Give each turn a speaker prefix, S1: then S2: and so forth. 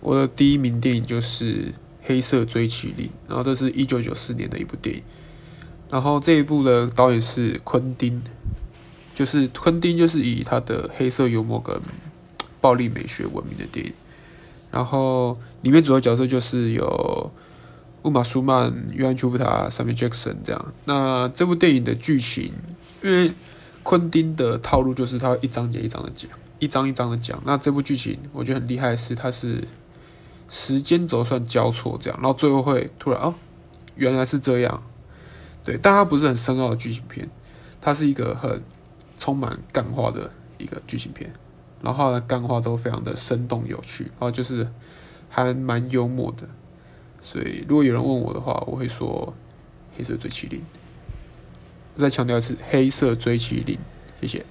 S1: 我的第一名电影就是《黑色追击令》，然后这是一九九四年的一部电影，然后这一部的导演是昆汀，就是昆汀就是以他的黑色幽默跟暴力美学闻名的电影，然后里面主要角色就是有乌玛·舒曼、约翰·丘夫塔、萨米·杰克森这样。那这部电影的剧情，因为昆汀的套路就是他一章节一章的讲，一章一章的讲。那这部剧情我觉得很厉害的是，它是时间轴算交错这样，然后最后会突然哦，原来是这样。对，但它不是很深奥的剧情片，它是一个很充满干话的一个剧情片，然后它的干话都非常的生动有趣，然后就是还蛮幽默的。所以如果有人问我的话，我会说《黑色追击令》。再强调一次，《黑色追击令》，谢谢。